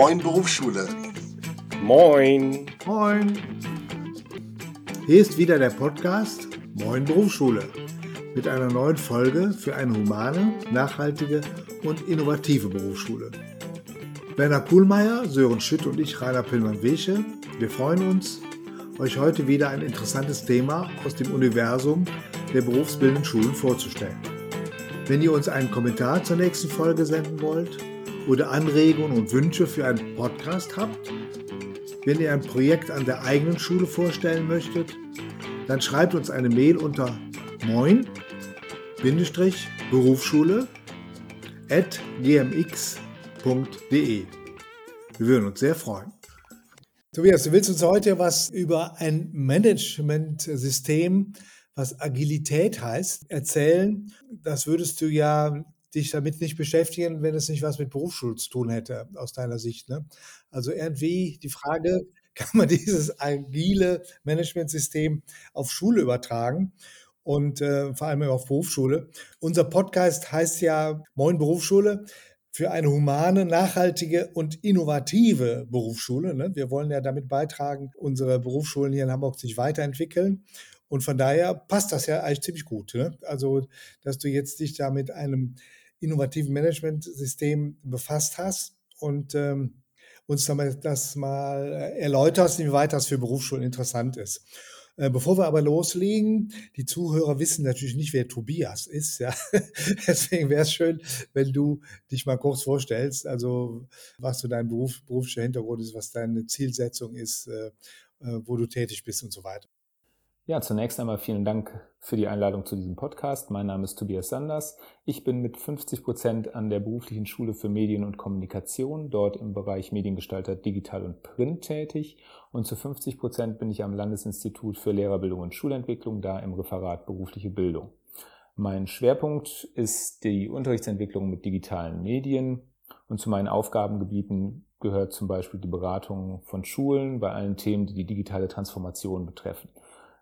Moin Berufsschule. Moin. Moin. Hier ist wieder der Podcast Moin Berufsschule mit einer neuen Folge für eine humane, nachhaltige und innovative Berufsschule. Werner Kuhlmeier, Sören Schütt und ich, Rainer Pillmann-Wesche, wir freuen uns, euch heute wieder ein interessantes Thema aus dem Universum der berufsbildenden Schulen vorzustellen. Wenn ihr uns einen Kommentar zur nächsten Folge senden wollt oder Anregungen und Wünsche für einen Podcast habt, wenn ihr ein Projekt an der eigenen Schule vorstellen möchtet, dann schreibt uns eine Mail unter moin-berufsschule at gmx.de. Wir würden uns sehr freuen. Tobias, du willst uns heute was über ein Managementsystem, was Agilität heißt, erzählen. Das würdest du ja dich damit nicht beschäftigen, wenn es nicht was mit Berufsschule zu tun hätte, aus deiner Sicht. Ne? Also irgendwie die Frage, kann man dieses agile Managementsystem auf Schule übertragen? Und äh, vor allem auf Berufsschule. Unser Podcast heißt ja Moin Berufsschule für eine humane, nachhaltige und innovative Berufsschule. Ne? Wir wollen ja damit beitragen, unsere Berufsschulen hier in Hamburg sich weiterentwickeln. Und von daher passt das ja eigentlich ziemlich gut. Ne? Also, dass du jetzt dich da mit einem innovativen Managementsystem befasst hast und ähm, uns damit das mal erläuterst, inwieweit das für Berufsschulen interessant ist. Äh, bevor wir aber loslegen, die Zuhörer wissen natürlich nicht, wer Tobias ist. Ja? Deswegen wäre es schön, wenn du dich mal kurz vorstellst, also was so dein Beruf, beruflicher Hintergrund ist, was deine Zielsetzung ist, äh, äh, wo du tätig bist und so weiter. Ja, zunächst einmal vielen Dank für die Einladung zu diesem Podcast. Mein Name ist Tobias Sanders. Ich bin mit 50 Prozent an der beruflichen Schule für Medien und Kommunikation, dort im Bereich Mediengestalter Digital und Print tätig. Und zu 50 Prozent bin ich am Landesinstitut für Lehrerbildung und Schulentwicklung, da im Referat berufliche Bildung. Mein Schwerpunkt ist die Unterrichtsentwicklung mit digitalen Medien. Und zu meinen Aufgabengebieten gehört zum Beispiel die Beratung von Schulen bei allen Themen, die die digitale Transformation betreffen.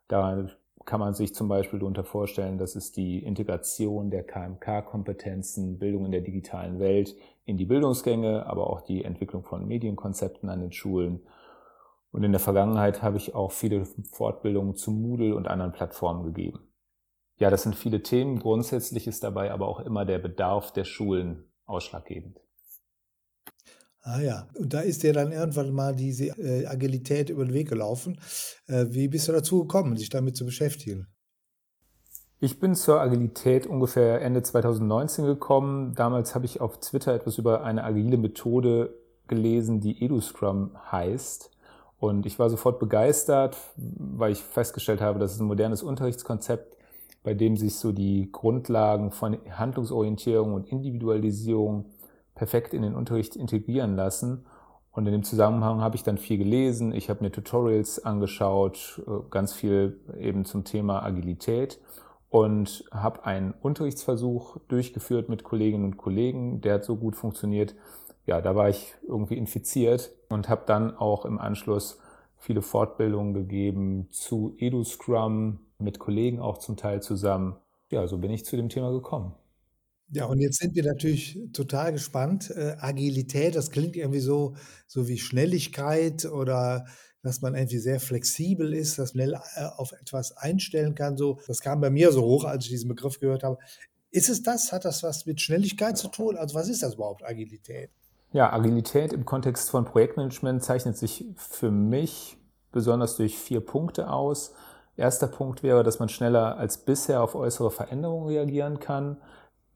Da kann man sich zum Beispiel darunter vorstellen, dass es die Integration der KMK-Kompetenzen, Bildung in der digitalen Welt in die Bildungsgänge, aber auch die Entwicklung von Medienkonzepten an den Schulen. Und in der Vergangenheit habe ich auch viele Fortbildungen zu Moodle und anderen Plattformen gegeben. Ja, das sind viele Themen. Grundsätzlich ist dabei aber auch immer der Bedarf der Schulen ausschlaggebend. Ah ja, und da ist dir dann irgendwann mal diese äh, Agilität über den Weg gelaufen. Äh, wie bist du dazu gekommen, sich damit zu beschäftigen? Ich bin zur Agilität ungefähr Ende 2019 gekommen. Damals habe ich auf Twitter etwas über eine agile Methode gelesen, die EduScrum heißt. Und ich war sofort begeistert, weil ich festgestellt habe, dass es ein modernes Unterrichtskonzept, bei dem sich so die Grundlagen von Handlungsorientierung und Individualisierung perfekt in den Unterricht integrieren lassen. Und in dem Zusammenhang habe ich dann viel gelesen, ich habe mir Tutorials angeschaut, äh, ganz viel eben zum Thema Agilität und habe einen Unterrichtsversuch durchgeführt mit Kolleginnen und Kollegen, der hat so gut funktioniert. Ja, da war ich irgendwie infiziert und habe dann auch im Anschluss viele Fortbildungen gegeben zu EduScrum, mit Kollegen auch zum Teil zusammen. Ja, so bin ich zu dem Thema gekommen. Ja, und jetzt sind wir natürlich total gespannt. Äh, Agilität, das klingt irgendwie so, so wie Schnelligkeit oder dass man irgendwie sehr flexibel ist, dass man schnell äh, auf etwas einstellen kann. So, das kam bei mir so hoch, als ich diesen Begriff gehört habe. Ist es das? Hat das was mit Schnelligkeit zu tun? Also was ist das überhaupt, Agilität? Ja, Agilität im Kontext von Projektmanagement zeichnet sich für mich besonders durch vier Punkte aus. Erster Punkt wäre, dass man schneller als bisher auf äußere Veränderungen reagieren kann.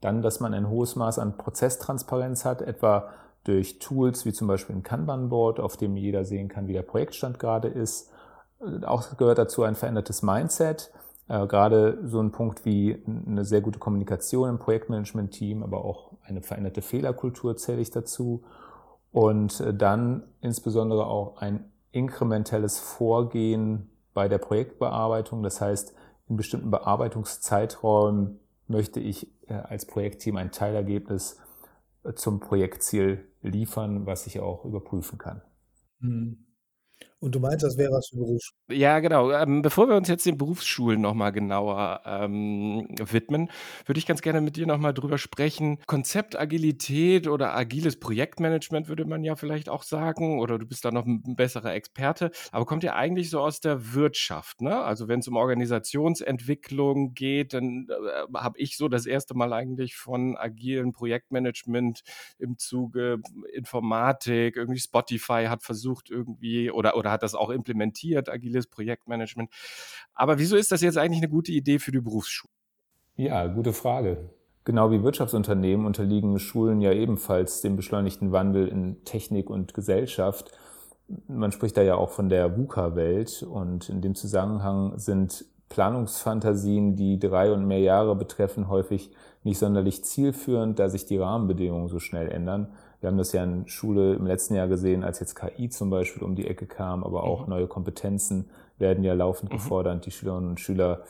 Dann, dass man ein hohes Maß an Prozesstransparenz hat, etwa durch Tools wie zum Beispiel ein Kanban-Board, auf dem jeder sehen kann, wie der Projektstand gerade ist. Auch gehört dazu ein verändertes Mindset, äh, gerade so ein Punkt wie eine sehr gute Kommunikation im Projektmanagement-Team, aber auch eine veränderte Fehlerkultur zähle ich dazu. Und äh, dann insbesondere auch ein inkrementelles Vorgehen bei der Projektbearbeitung. Das heißt, in bestimmten Bearbeitungszeiträumen möchte ich äh, als Projektteam ein Teilergebnis äh, zum Projektziel liefern, was ich auch überprüfen kann. Mhm. Und du meinst, das wäre was für Berufsschulen? Ja, genau. Ähm, bevor wir uns jetzt den Berufsschulen noch mal genauer ähm, widmen, würde ich ganz gerne mit dir noch mal drüber sprechen. Konzept Agilität oder agiles Projektmanagement würde man ja vielleicht auch sagen, oder du bist da noch ein besserer Experte, aber kommt ja eigentlich so aus der Wirtschaft, ne? Also wenn es um Organisationsentwicklung geht, dann äh, habe ich so das erste Mal eigentlich von agilen Projektmanagement im Zuge Informatik, irgendwie Spotify hat versucht irgendwie oder oder hat das auch implementiert, agiles Projektmanagement. Aber wieso ist das jetzt eigentlich eine gute Idee für die Berufsschule? Ja, gute Frage. Genau wie Wirtschaftsunternehmen unterliegen Schulen ja ebenfalls dem beschleunigten Wandel in Technik und Gesellschaft. Man spricht da ja auch von der VUCA-Welt und in dem Zusammenhang sind Planungsfantasien, die drei und mehr Jahre betreffen, häufig nicht sonderlich zielführend, da sich die Rahmenbedingungen so schnell ändern. Wir haben das ja in Schule im letzten Jahr gesehen, als jetzt KI zum Beispiel um die Ecke kam, aber auch mhm. neue Kompetenzen werden ja laufend mhm. gefordert, die Schülerinnen und Schüler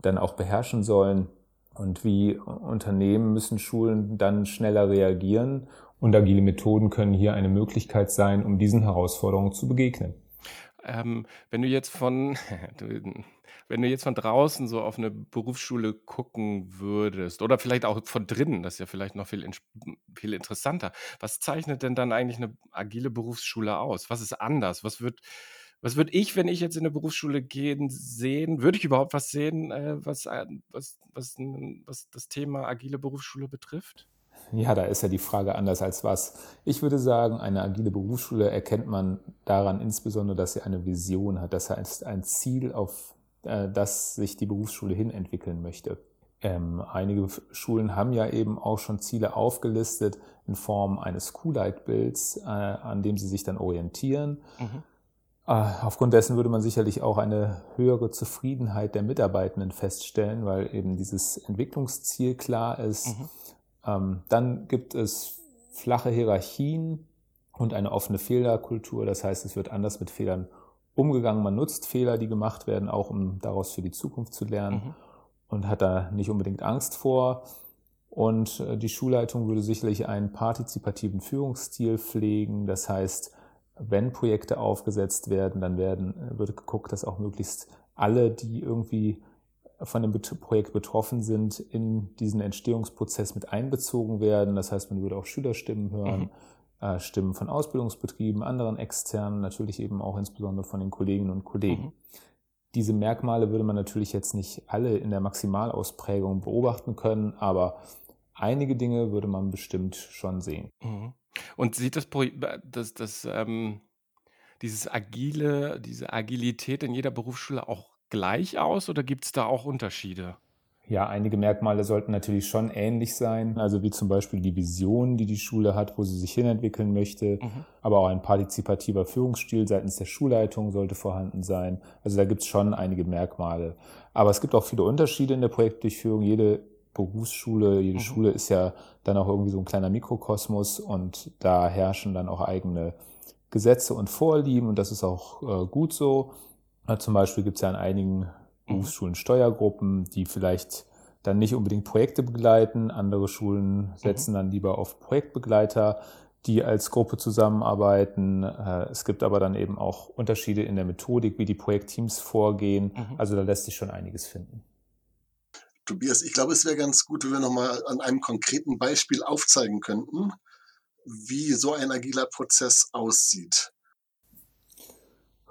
dann auch beherrschen sollen. Und wie Unternehmen müssen Schulen dann schneller reagieren. Und agile Methoden können hier eine Möglichkeit sein, um diesen Herausforderungen zu begegnen. Ähm, wenn du jetzt von, wenn du jetzt von draußen so auf eine Berufsschule gucken würdest oder vielleicht auch von drinnen, das ist ja vielleicht noch viel, viel interessanter. Was zeichnet denn dann eigentlich eine agile Berufsschule aus? Was ist anders? Was wird, was würde ich, wenn ich jetzt in eine Berufsschule gehen, sehen? Würde ich überhaupt was sehen, äh, was, äh, was, was, was das Thema agile Berufsschule betrifft? Ja, da ist ja die Frage anders als was. Ich würde sagen, eine agile Berufsschule erkennt man daran insbesondere, dass sie eine Vision hat. Das heißt, ein Ziel, auf äh, das sich die Berufsschule hin entwickeln möchte. Ähm, einige Schulen haben ja eben auch schon Ziele aufgelistet in Form eines Q-Leitbilds, äh, an dem sie sich dann orientieren. Mhm. Äh, aufgrund dessen würde man sicherlich auch eine höhere Zufriedenheit der Mitarbeitenden feststellen, weil eben dieses Entwicklungsziel klar ist. Mhm ähm, dann gibt es flache Hierarchien und eine offene Fehlerkultur. Das heißt, es wird anders mit Fehlern umgegangen. Man nutzt Fehler, die gemacht werden, auch um daraus für die Zukunft zu lernen mhm. und hat da nicht unbedingt Angst vor. Und äh, die Schulleitung würde sicherlich einen partizipativen Führungsstil pflegen. Das heißt, wenn Projekte aufgesetzt werden, dann werden, äh, wird geguckt, dass auch möglichst alle, die irgendwie von dem Projekt betroffen sind, in diesen Entstehungsprozess mit einbezogen werden. Das heißt, man würde auch Schülerstimmen hören, mhm. Äh, Stimmen von Ausbildungsbetrieben, anderen externen, natürlich eben auch insbesondere von den Kolleginnen und Kollegen. Mhm. Diese Merkmale würde man natürlich jetzt nicht alle in der Maximalausprägung beobachten können, aber einige Dinge würde man bestimmt schon sehen. Mhm. Und sieht das, das, das ähm, dieses agile, diese Agilität in jeder Berufsschule auch gleich aus oder gibt es da auch Unterschiede? Ja, einige Merkmale sollten natürlich schon ähnlich sein. Also wie zum Beispiel die Vision, die die Schule hat, wo sie sich hinentwickeln möchte. Mhm. Aber auch ein partizipativer Führungsstil seitens der Schulleitung sollte vorhanden sein. Also da gibt es schon einige Merkmale. Aber es gibt auch viele Unterschiede in der Projektdurchführung. Jede Berufsschule, jede mhm. Schule ist ja dann auch irgendwie so ein kleiner Mikrokosmos und da herrschen dann auch eigene Gesetze und Vorlieben und das ist auch äh, gut so. Zum Beispiel gibt es ja in einigen. Berufsschulen Steuergruppen, die vielleicht dann nicht unbedingt Projekte begleiten. Andere Schulen setzen mhm. dann lieber auf Projektbegleiter, die als Gruppe zusammenarbeiten. Äh, es gibt aber dann eben auch Unterschiede in der Methodik, wie die Projektteams vorgehen. Mhm. Also da lässt sich schon einiges finden. Tobias, ich glaube, es wäre ganz gut, wenn wir nochmal an einem konkreten Beispiel aufzeigen könnten, wie so ein agiler Prozess aussieht.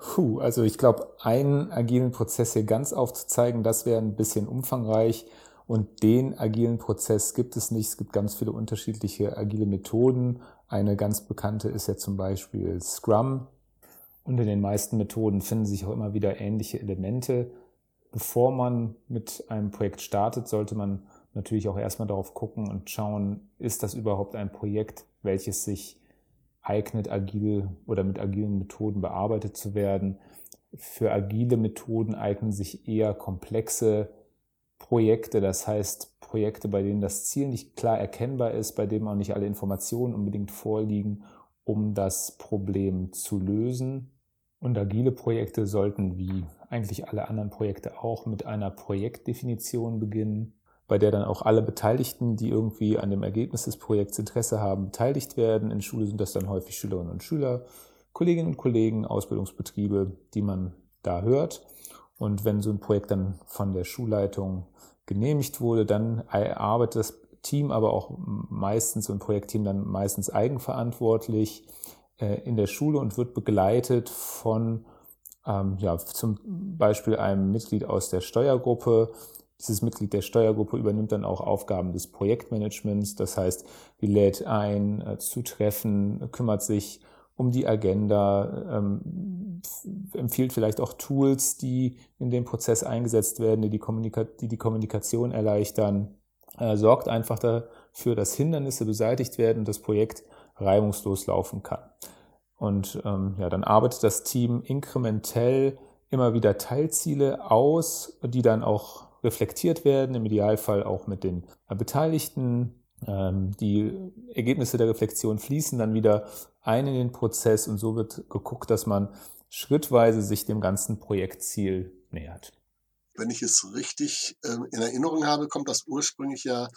Puh, also ich glaube, einen agilen Prozess hier ganz aufzuzeigen, das wäre ein bisschen umfangreich. Und den agilen Prozess gibt es nicht. Es gibt ganz viele unterschiedliche agile Methoden. Eine ganz bekannte ist ja zum Beispiel Scrum. Und in den meisten Methoden finden sich auch immer wieder ähnliche Elemente. Bevor man mit einem Projekt startet, sollte man natürlich auch erstmal darauf gucken und schauen, ist das überhaupt ein Projekt, welches sich eignet, agil oder mit agilen Methoden bearbeitet zu werden. Für agile Methoden eignen sich eher komplexe Projekte, das heißt Projekte, bei denen das Ziel nicht klar erkennbar ist, bei denen auch nicht alle Informationen unbedingt vorliegen, um das Problem zu lösen. Und agile Projekte sollten wie eigentlich alle anderen Projekte auch mit einer Projektdefinition beginnen bei der dann auch alle Beteiligten, die irgendwie an dem Ergebnis des Projekts Interesse haben, beteiligt werden. In Schule sind das dann häufig Schülerinnen und Schüler, Kolleginnen und Kollegen, Ausbildungsbetriebe, die man da hört. Und wenn so ein Projekt dann von der Schulleitung genehmigt wurde, dann erarbeitet das Team, aber auch meistens so ein Projektteam dann meistens eigenverantwortlich äh, in der Schule und wird begleitet von ähm, ja, zum Beispiel einem Mitglied aus der Steuergruppe. Dieses Mitglied der Steuergruppe übernimmt dann auch Aufgaben des Projektmanagements. Das heißt, die lädt ein äh, zu Treffen, kümmert sich um die Agenda, ähm, empfiehlt vielleicht auch Tools, die in dem Prozess eingesetzt werden, die die, Kommunika die, die Kommunikation erleichtern, äh, sorgt einfach dafür, dass Hindernisse beseitigt werden und das Projekt reibungslos laufen kann. Und ähm, ja, dann arbeitet das Team inkrementell immer wieder Teilziele aus, die dann auch reflektiert werden, im Idealfall auch mit den Beteiligten. Ähm, die Ergebnisse der Reflexion fließen dann wieder ein in den Prozess und so wird geguckt, dass man schrittweise sich dem ganzen Projektziel nähert wenn ich es richtig ähm, in Erinnerung habe, kommt das ursprünglich ja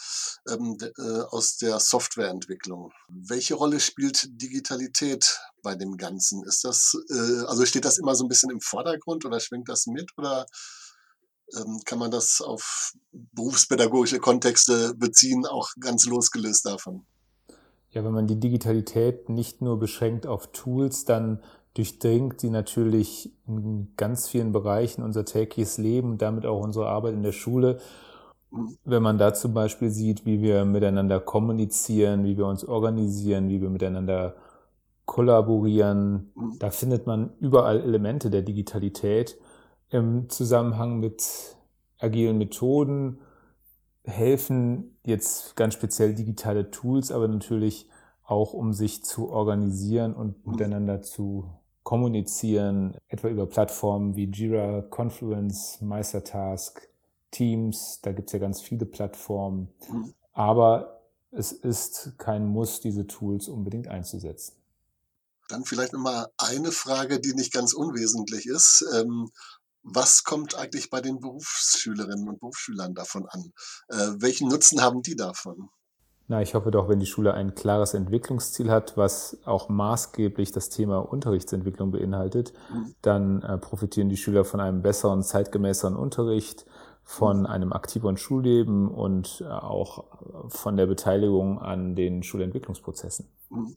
ähm, äh, aus der Softwareentwicklung. Welche Rolle spielt Digitalität bei dem Ganzen? Ist das, äh, also steht das immer so ein bisschen im Vordergrund oder schwingt das mit oder kann man das auf berufspädagogische Kontexte beziehen, auch ganz losgelöst davon? Ja, wenn man die Digitalität nicht nur beschränkt auf Tools, dann durchdringt sie natürlich in ganz vielen Bereichen unser tägliches Leben und damit auch unsere Arbeit in der Schule. Wenn man da zum Beispiel sieht, wie wir miteinander kommunizieren, wie wir uns organisieren, wie wir miteinander kollaborieren, da findet man überall Elemente der Digitalität im Zusammenhang mit agilen Methoden, helfen jetzt ganz speziell digitale Tools, aber natürlich auch um sich zu organisieren und miteinander zu kommunizieren, etwa über Plattformen wie Jira, Confluence, Meistertask, Teams, da gibt es ja ganz viele Plattformen. Mhm. Aber es ist kein Muss, diese Tools unbedingt einzusetzen. Dann vielleicht nochmal eine Frage, die nicht ganz unwesentlich ist. Was kommt eigentlich bei den Berufsschülerinnen und Berufsschülern davon an? Äh, welchen Nutzen haben die davon? Na, ich hoffe doch, wenn die Schule ein klares Entwicklungsziel hat, was auch maßgeblich das Thema Unterrichtsentwicklung beinhaltet, mhm. dann äh, profitieren die Schüler von einem besseren, zeitgemäßeren Unterricht, von mhm. einem aktiveren Schulleben und äh, auch von der Beteiligung an den Schulentwicklungsprozessen. Mhm.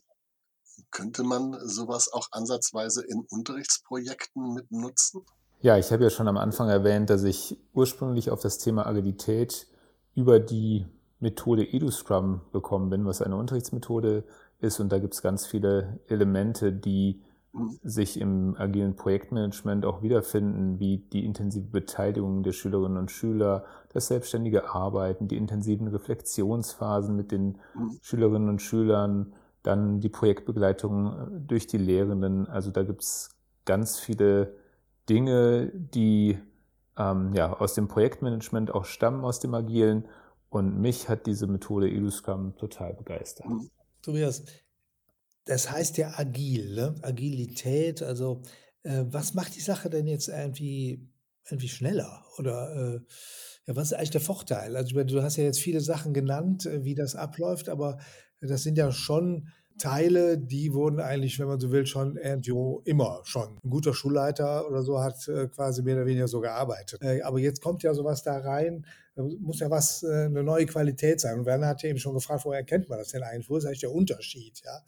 Könnte man sowas auch ansatzweise in Unterrichtsprojekten mit nutzen? Ja, ich habe ja schon am Anfang erwähnt, dass ich ursprünglich auf das Thema Agilität über die Methode EduScrum gekommen bin, was eine Unterrichtsmethode ist. Und da gibt es ganz viele Elemente, die sich im agilen Projektmanagement auch wiederfinden, wie die intensive Beteiligung der Schülerinnen und Schüler, das selbstständige Arbeiten, die intensiven Reflexionsphasen mit den Schülerinnen und Schülern, dann die Projektbegleitung durch die Lehrenden. Also da gibt es ganz viele Dinge, die ähm, ja, aus dem Projektmanagement auch stammen, aus dem Agilen und mich hat diese Methode EduScrum total begeistert. Mhm. Tobias, das heißt ja agil, ne? Agilität. Also, äh, was macht die Sache denn jetzt irgendwie, irgendwie schneller? Oder äh, ja, was ist eigentlich der Vorteil? Also, du hast ja jetzt viele Sachen genannt, äh, wie das abläuft, aber das sind ja schon Teile, die wurden eigentlich, wenn man so will, schon irgendwo immer schon. Ein guter Schulleiter oder so hat äh, quasi mehr oder weniger so gearbeitet. Äh, aber jetzt kommt ja sowas da rein, da muss ja was, äh, eine neue Qualität sein. Und Werner hat ja eben schon gefragt, woher erkennt man das denn eigentlich? Wo ist eigentlich der Unterschied? Ja?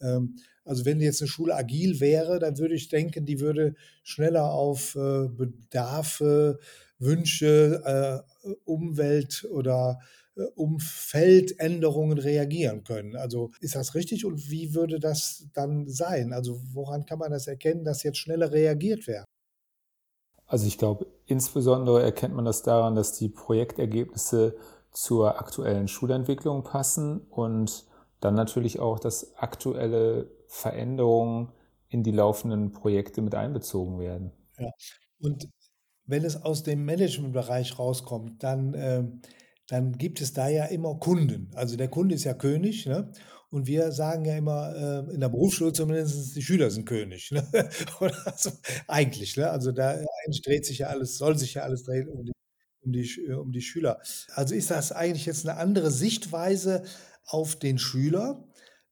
Ähm, also wenn jetzt eine Schule agil wäre, dann würde ich denken, die würde schneller auf Bedarfe, Wünsche, Umwelt oder äh, Umfeldänderungen reagieren können. Also ist das richtig und wie würde das dann sein? Also woran kann man das erkennen, dass jetzt schneller reagiert wird? Also ich glaube, insbesondere erkennt man das daran, dass die Projektergebnisse zur aktuellen Schulentwicklung passen und dann natürlich auch, dass aktuelle Veränderungen in die laufenden Projekte mit einbezogen werden. Ja. Und wenn es aus dem Managementbereich rauskommt, dann äh, dann gibt es da ja immer Kunden. Also der Kunde ist ja König, ne? Und wir sagen ja immer, äh, in der Berufsschule zumindest, die Schüler sind König. Ne? also, eigentlich, ne? Also da dreht sich ja alles, soll sich ja alles drehen um die, um die, um die Schüler. Also ist das eigentlich jetzt eine andere Sichtweise auf den Schüler,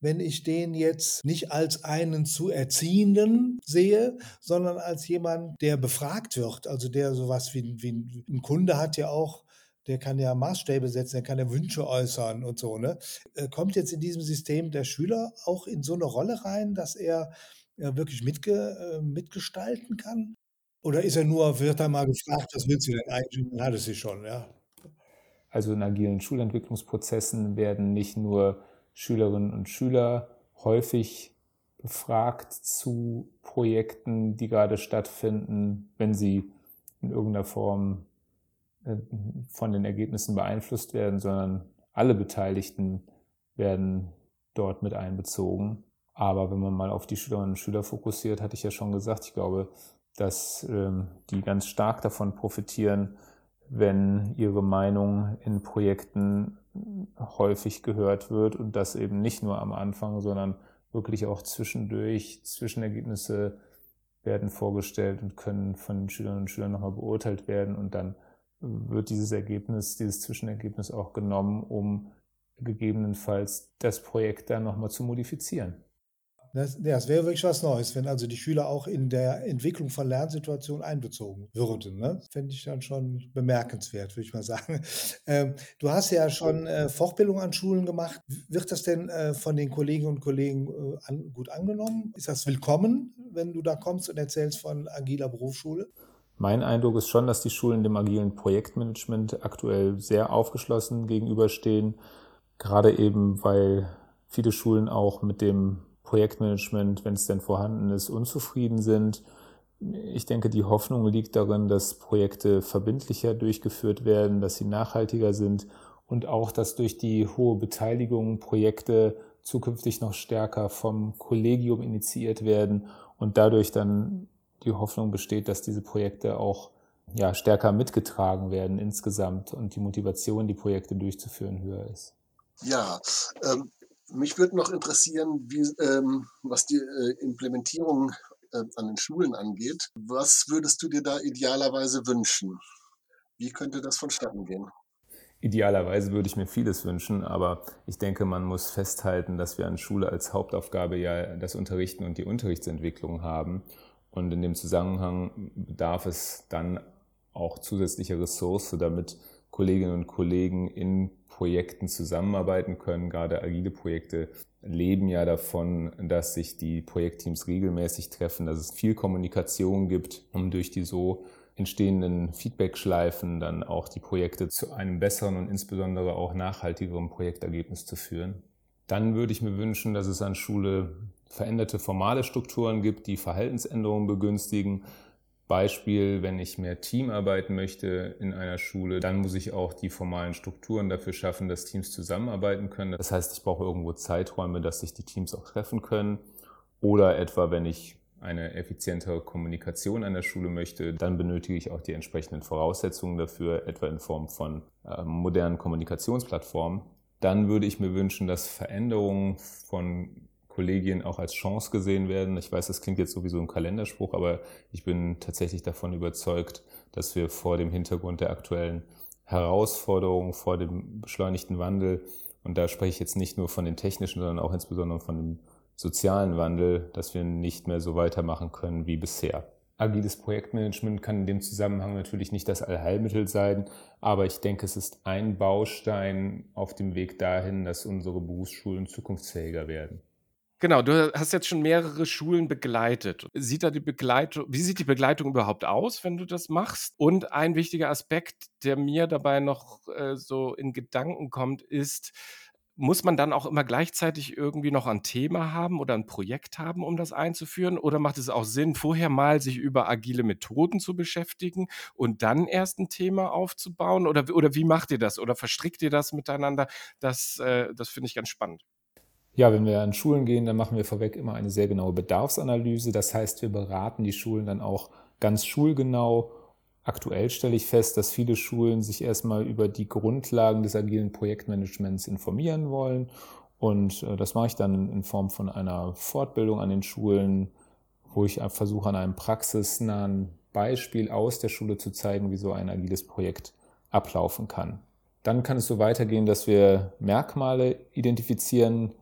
wenn ich den jetzt nicht als einen zu Erziehenden sehe, sondern als jemand, der befragt wird. Also der sowas wie, wie ein Kunde hat ja auch der kann ja Maßstäbe setzen, der kann ja Wünsche äußern und so. Ne? Äh, kommt jetzt in diesem System der Schüler auch in so eine Rolle rein, dass er ja, wirklich mitge, äh, mitgestalten kann? Oder ist er nur, wird er mal gefragt, was willst du denn eigentlich? Dann hat es sie schon, ja. Also in agilen Schulentwicklungsprozessen werden nicht nur Schülerinnen und Schüler häufig befragt zu Projekten, die gerade stattfinden, wenn sie in irgendeiner Form äh, von den Ergebnissen beeinflusst werden, sondern alle Beteiligten werden dort mit einbezogen. Aber wenn man mal auf die Schülerinnen und Schüler fokussiert, hatte ich ja schon gesagt, ich glaube, dass ähm, die ganz stark davon profitieren, wenn ihre Meinung in Projekten häufig gehört wird und das eben nicht nur am Anfang, sondern wirklich auch zwischendurch. Zwischenergebnisse werden vorgestellt und können von den Schülerinnen und Schülern nochmal beurteilt werden und dann wird dieses Ergebnis, dieses Zwischenergebnis auch genommen, um gegebenenfalls das Projekt dann nochmal zu modifizieren. Das, das wäre wirklich was Neues, wenn also die Schüler auch in der Entwicklung von Lernsituationen einbezogen würden. Ne? Fände ich dann schon bemerkenswert, würde ich mal sagen. Ähm, du hast ja schon äh, Fortbildung an Schulen gemacht. Wird das denn äh, von den Kolleginnen und Kollegen äh, an, gut angenommen? Ist das willkommen, wenn du da kommst und erzählst von agiler Berufsschule? Mein Eindruck ist schon, dass die Schulen dem agilen Projektmanagement aktuell sehr aufgeschlossen gegenüberstehen, gerade eben weil viele Schulen auch mit dem Projektmanagement, wenn es denn vorhanden ist, unzufrieden sind. Ich denke, die Hoffnung liegt darin, dass Projekte verbindlicher durchgeführt werden, dass sie nachhaltiger sind und auch, dass durch die hohe Beteiligung Projekte zukünftig noch stärker vom Kollegium initiiert werden und dadurch dann die Hoffnung besteht, dass diese Projekte auch ja, stärker mitgetragen werden insgesamt und die Motivation, die Projekte durchzuführen, höher ist. Ja, ähm, mich würde noch interessieren, wie, ähm, was die äh, Implementierung äh, an den Schulen angeht. Was würdest du dir da idealerweise wünschen? Wie könnte das vonstatten gehen? Idealerweise würde ich mir vieles wünschen, aber ich denke, man muss festhalten, dass wir an Schule als Hauptaufgabe ja das Unterrichten und die Unterrichtsentwicklung haben. Und in dem Zusammenhang bedarf es dann auch zusätzlicher Ressource, damit Kolleginnen und Kollegen in Projekten zusammenarbeiten können. Gerade agile Projekte leben ja davon, dass sich die Projektteams regelmäßig treffen, dass es viel Kommunikation gibt, um durch die so entstehenden Feedback-Schleifen dann auch die Projekte zu einem besseren und insbesondere auch nachhaltigeren Projektergebnis zu führen. Dann würde ich mir wünschen, dass es an Schule veränderte formale Strukturen gibt, die Verhaltensänderungen begünstigen. Beispiel, wenn ich mehr Team arbeiten möchte in einer Schule, dann muss ich auch die formalen Strukturen dafür schaffen, dass Teams zusammenarbeiten können. Das heißt, ich brauche irgendwo Zeiträume, dass sich die Teams auch treffen können. Oder etwa, wenn ich eine effizientere Kommunikation an der Schule möchte, dann benötige ich auch die entsprechenden Voraussetzungen dafür, etwa in Form von äh, modernen Kommunikationsplattformen. Dann würde ich mir wünschen, dass Veränderungen von Kollegien auch als Chance gesehen werden. Ich weiß, das klingt jetzt sowieso ein Kalenderspruch, aber ich bin tatsächlich davon überzeugt, dass wir vor dem Hintergrund der aktuellen Herausforderungen, vor dem beschleunigten Wandel, und da spreche ich jetzt nicht nur von den technischen, sondern auch insbesondere von dem sozialen Wandel, dass wir nicht mehr so weitermachen können wie bisher. Agiles Projektmanagement kann in dem Zusammenhang natürlich nicht das Allheilmittel sein, aber ich denke, es ist ein Baustein auf dem Weg dahin, dass unsere Berufsschulen zukunftsfähiger werden. Genau, du hast jetzt schon mehrere Schulen begleitet. Sieht da die Begleitung, wie sieht die Begleitung überhaupt aus, wenn du das machst? Und ein wichtiger Aspekt, der mir dabei noch äh, so in Gedanken kommt, ist, muss man dann auch immer gleichzeitig irgendwie noch ein Thema haben oder ein Projekt haben, um das einzuführen? Oder macht es auch Sinn, vorher mal sich über agile Methoden zu beschäftigen und dann erst ein Thema aufzubauen? Oder, oder wie macht ihr das? Oder verstrickt ihr das miteinander? Das, äh, das finde ich ganz spannend. Ja, wenn wir an Schulen gehen, dann machen wir vorweg immer eine sehr genaue Bedarfsanalyse. Das heißt, wir beraten die Schulen dann auch ganz schulgenau. Aktuell stelle ich fest, dass viele Schulen sich erstmal über die Grundlagen des agilen Projektmanagements informieren wollen. Und äh, das mache ich dann in Form von einer Fortbildung an den Schulen, wo ich versuche, an einem praxisnahen Beispiel aus der Schule zu zeigen, wie so ein agiles Projekt ablaufen kann. Dann kann es so weitergehen, dass wir Merkmale identifizieren,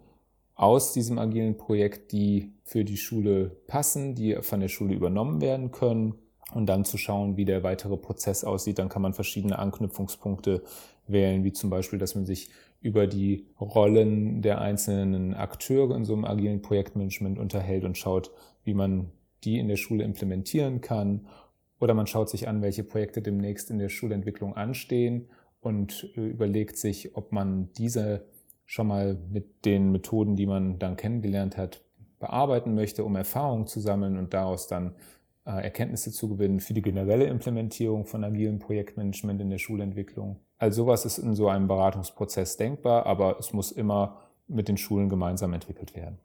aus diesem agilen Projekt, die für die Schule passen, die von der Schule übernommen werden können und dann zu schauen, wie der weitere Prozess aussieht. Dann kann man verschiedene Anknüpfungspunkte wählen, wie zum Beispiel, dass man sich über die Rollen der einzelnen Akteure in so einem agilen Projektmanagement unterhält und schaut, wie man die in der Schule implementieren kann. Oder man schaut sich an, welche Projekte demnächst in der Schulentwicklung anstehen und äh, überlegt sich, ob man diese schon mal mit den Methoden, die man dann kennengelernt hat, bearbeiten möchte, um Erfahrungen zu sammeln und daraus dann äh, Erkenntnisse zu gewinnen für die generelle Implementierung von agilem Projektmanagement in der Schulentwicklung. All sowas ist in so einem Beratungsprozess denkbar, aber es muss immer mit den Schulen gemeinsam entwickelt werden.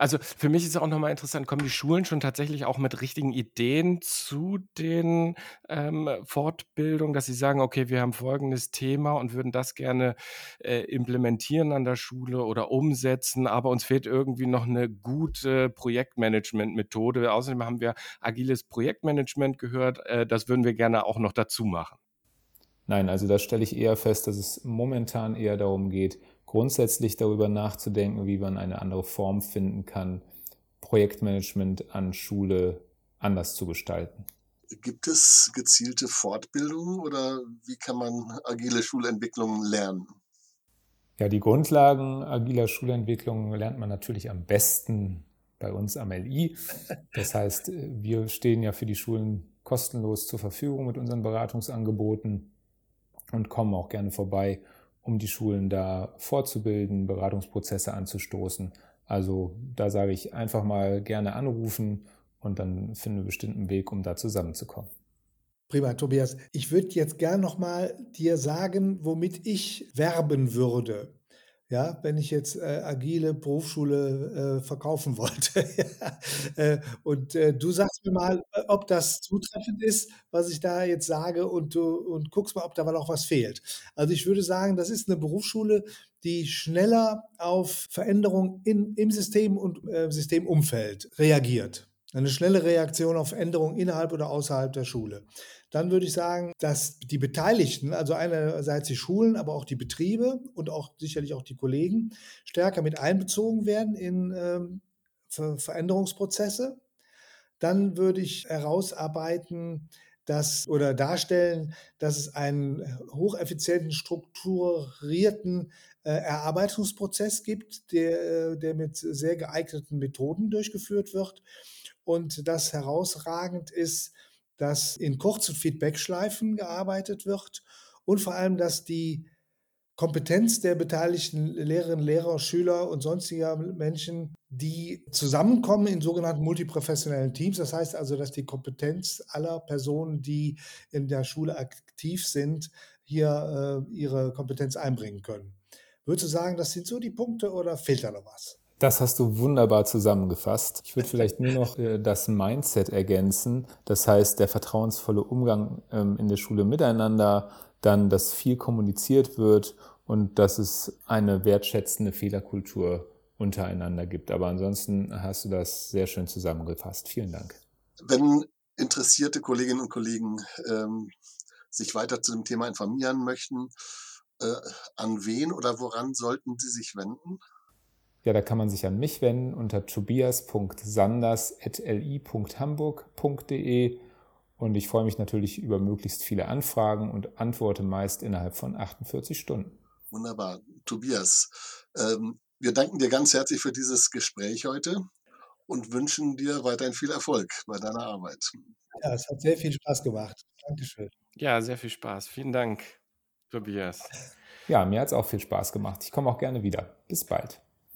Also für mich ist auch nochmal interessant, kommen die Schulen schon tatsächlich auch mit richtigen Ideen zu den ähm, Fortbildungen, dass sie sagen, okay, wir haben folgendes Thema und würden das gerne äh, implementieren an der Schule oder umsetzen, aber uns fehlt irgendwie noch eine gute Projektmanagement-Methode. Außerdem haben wir agiles Projektmanagement gehört, äh, das würden wir gerne auch noch dazu machen. Nein, also da stelle ich eher fest, dass es momentan eher darum geht, grundsätzlich darüber nachzudenken, wie man eine andere Form finden kann, Projektmanagement an Schule anders zu gestalten. Gibt es gezielte Fortbildungen oder wie kann man agile Schulentwicklung lernen? Ja, die Grundlagen agiler Schulentwicklung lernt man natürlich am besten bei uns am LI. Das heißt, wir stehen ja für die Schulen kostenlos zur Verfügung mit unseren Beratungsangeboten und kommen auch gerne vorbei um die Schulen da fortzubilden, Beratungsprozesse anzustoßen. Also da sage ich einfach mal gerne anrufen und dann finden wir bestimmt einen Weg, um da zusammenzukommen. Prima, Tobias. Ich würde jetzt gern noch mal dir sagen, womit ich werben würde ja, wenn ich jetzt äh, agile Berufsschule äh, verkaufen wollte. äh, und äh, du sagst mir mal, äh, ob das zutreffend ist, was ich da jetzt sage, und du und guckst mal, ob da mal auch was fehlt. Also ich würde sagen, das ist eine Berufsschule, die schneller auf Veränderungen im System und äh, Systemumfeld reagiert. Eine schnelle Reaktion auf Änderungen innerhalb oder außerhalb der Schule dann würde ich sagen, dass die Beteiligten, also einerseits die Schulen, aber auch die Betriebe und auch sicherlich auch die Kollegen, stärker mit einbezogen werden in ähm, Ver Veränderungsprozesse. Dann würde ich herausarbeiten, dass oder darstellen, dass es einen hocheffizienten, strukturierten äh, Erarbeitungsprozess gibt, der, der mit sehr geeigneten Methoden durchgeführt wird. Und das herausragend ist, dass in kurzen Feedbackschleifen gearbeitet wird und vor allem, dass die Kompetenz der beteiligten Lehrerinnen, Lehrer, Schüler und sonstiger Menschen, die zusammenkommen in sogenannten multiprofessionellen Teams. Das heißt also, dass die Kompetenz aller Personen, die in der Schule aktiv sind, hier äh, ihre Kompetenz einbringen können. Würdest du sagen, das sind so die Punkte oder fehlt da noch was? Das hast du wunderbar zusammengefasst. Ich würde vielleicht nur noch äh, das Mindset ergänzen. Das heißt, der vertrauensvolle Umgang ähm, in der Schule miteinander, dann, dass viel kommuniziert wird und dass es eine wertschätzende Fehlerkultur untereinander gibt. Aber ansonsten hast du das sehr schön zusammengefasst. Vielen Dank. Wenn interessierte Kolleginnen und Kollegen ähm, sich weiter zu dem Thema informieren möchten, äh, an wen oder woran sollten sie sich wenden? Ja, da kann man sich an mich wenden unter tobias.li.hamburg.de und ich freue mich natürlich über möglichst viele Anfragen und antworte meist innerhalb von 48 Stunden. Wunderbar. Tobias, ähm, wir danken dir ganz herzlich für dieses Gespräch heute und wünschen dir weiterhin viel Erfolg bei deiner Arbeit. Ja, es hat sehr viel Spaß gemacht. Dankeschön. Ja, sehr viel Spaß. Vielen Dank, Tobias. Ja, mir hat es auch viel Spaß gemacht. Ich komme auch gerne wieder. Bis bald.